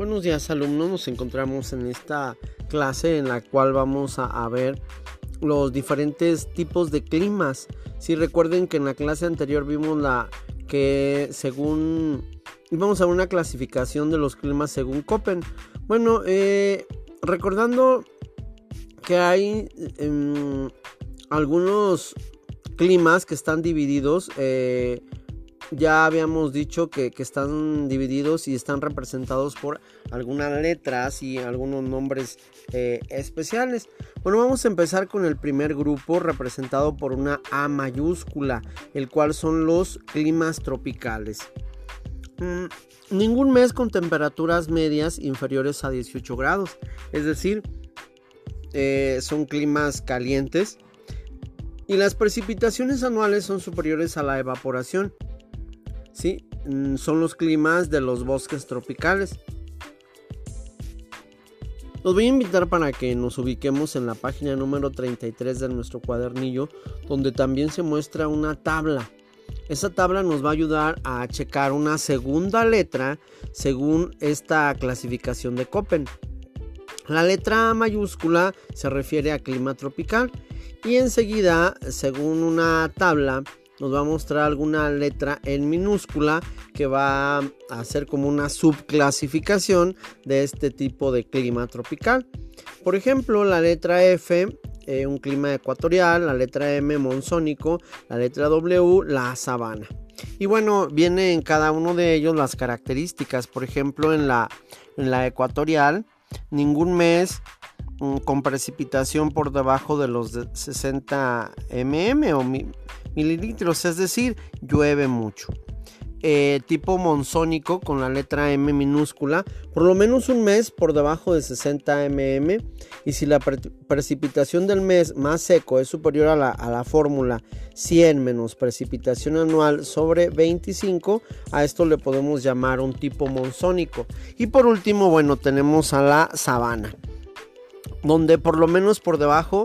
Buenos días alumnos, nos encontramos en esta clase en la cual vamos a, ver los diferentes tipos de climas. Si recuerden que en la clase anterior vimos la que según íbamos a una clasificación de los climas según Köppen. Bueno, eh, recordando que hay em, algunos climas que están divididos. Eh, ya habíamos dicho que, están divididos y están representados por algunas letras y algunos nombres eh, especiales. Bueno, vamos a empezar con el primer grupo representado por una A mayúscula, el cual son los climas tropicales. Mm, ningún mes con temperaturas medias inferiores a 18 grados, es decir, eh, son climas calientes y las precipitaciones anuales son superiores a la evaporación. ¿Sí? Mm, son los climas de los bosques tropicales. Los voy a invitar para que nos ubiquemos en la página número 33 de nuestro cuadernillo, donde también se muestra una tabla. Esa tabla nos va a ayudar a checar una segunda letra según esta clasificación de Köppen. La letra mayúscula se refiere a clima tropical y enseguida, según una tabla, nos va a mostrar alguna letra en minúscula que va a hacer como una subclasificación de este tipo de clima tropical. Por ejemplo, la letra F, eh, un clima ecuatorial, la letra M, monzónico, la letra W, la sabana. Y bueno, viene en cada uno de ellos las características. Por ejemplo, en la, en la ecuatorial, ningún mes mm, con precipitación por debajo de los 60 mm o mililitros, es decir, llueve mucho. Eh, tipo monzónico con la letra M minúscula, por lo menos un mes por debajo de 60 mm. Y si la precipitación del mes más seco es superior a la, fórmula 100 menos precipitación anual sobre 25, a esto le podemos llamar un tipo monzónico. Y por último, bueno, tenemos a la sabana, donde por lo menos por debajo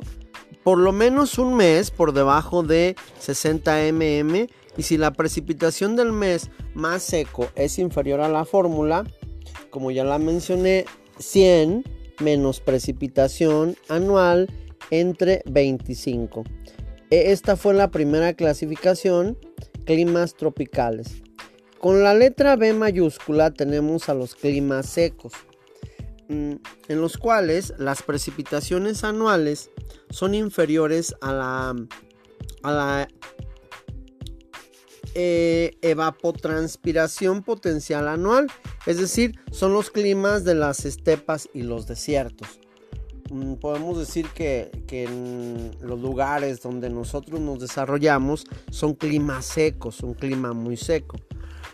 por lo menos un mes por debajo de 60 mm y si la precipitación del mes más seco es inferior a la fórmula, como ya la mencioné, 100 menos precipitación anual entre 25. E, esta fue la primera clasificación, climas tropicales. Con la letra B mayúscula tenemos a los climas secos. Mm, en los cuales las precipitaciones anuales son inferiores a la, eh, evapotranspiración potencial anual, es decir, son los climas de las estepas y los desiertos. Mm, podemos decir que, que, en los lugares donde nosotros nos desarrollamos son climas secos, un clima muy seco.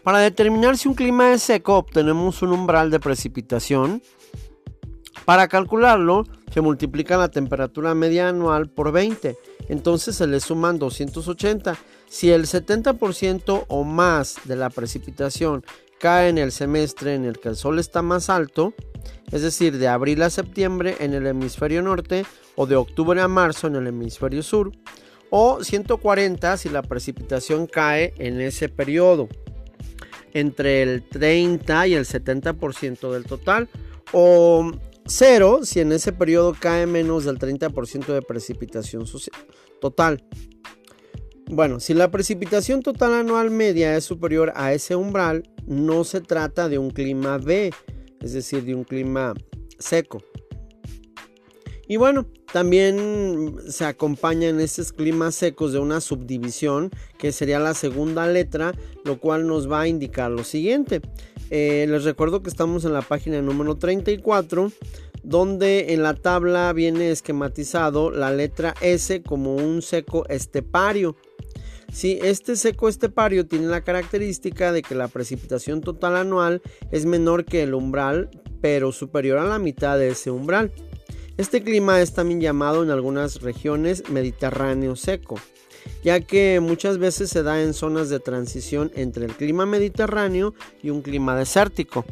Para determinar si un clima es seco, obtenemos un umbral de precipitación para calcularlo, se multiplica la temperatura media anual por 20. Entonces se le suman 280. Si el 70% o más de la precipitación cae en el semestre en el que el sol está más alto, es decir, de abril a septiembre en el hemisferio norte o de octubre a marzo en el hemisferio sur, o 140 si la precipitación cae en ese periodo, entre el 30 y el 70% del total, o Cero si en ese periodo cae menos del 30% de precipitación total. Bueno, si la precipitación total anual media es superior a ese umbral, no se trata de un clima B, es decir, de un clima seco. Y bueno, también se acompañan estos climas secos de una subdivisión que sería la segunda letra, lo cual nos va a indicar lo siguiente. Eh, les recuerdo que estamos en la página número 34, donde en la tabla viene esquematizado la letra S como un seco estepario. Si este seco estepario tiene la característica de que la precipitación total anual es menor que el umbral, pero superior a la mitad de ese umbral. Este clima es también llamado en algunas regiones Mediterráneo seco ya que muchas veces se da en zonas de transición entre el clima mediterráneo y un clima desértico.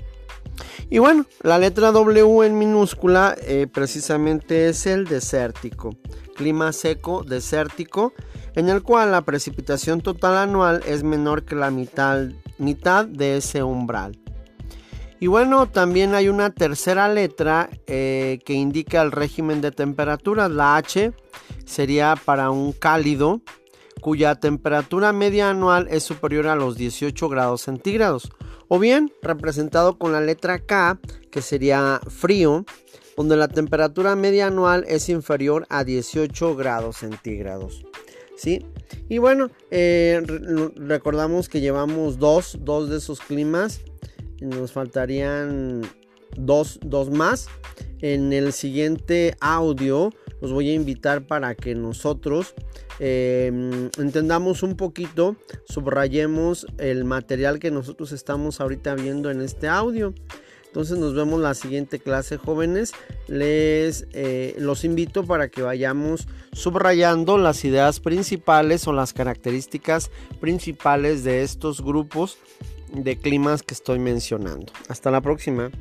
Y bueno, la letra W en minúscula eh, precisamente es el desértico, clima seco desértico, en el cual la precipitación total anual es menor que la mitad, mitad de ese umbral. Y bueno, también hay una tercera letra eh, que indica el régimen de temperaturas. La H sería para un cálido cuya temperatura media anual es superior a los 18 grados centígrados. O bien representado con la letra K, que sería frío, donde la temperatura media anual es inferior a 18 grados centígrados. ¿Sí? Y bueno, eh, recordamos que llevamos dos, dos de esos climas nos faltarían dos, más. En el siguiente audio los voy a invitar para que nosotros em, entendamos un poquito, subrayemos el material que nosotros estamos ahorita viendo en este audio. Entonces nos vemos la siguiente clase jóvenes. Les eh, los invito para que vayamos subrayando las ideas principales o las características principales de estos grupos de climas que estoy mencionando. Hasta la próxima.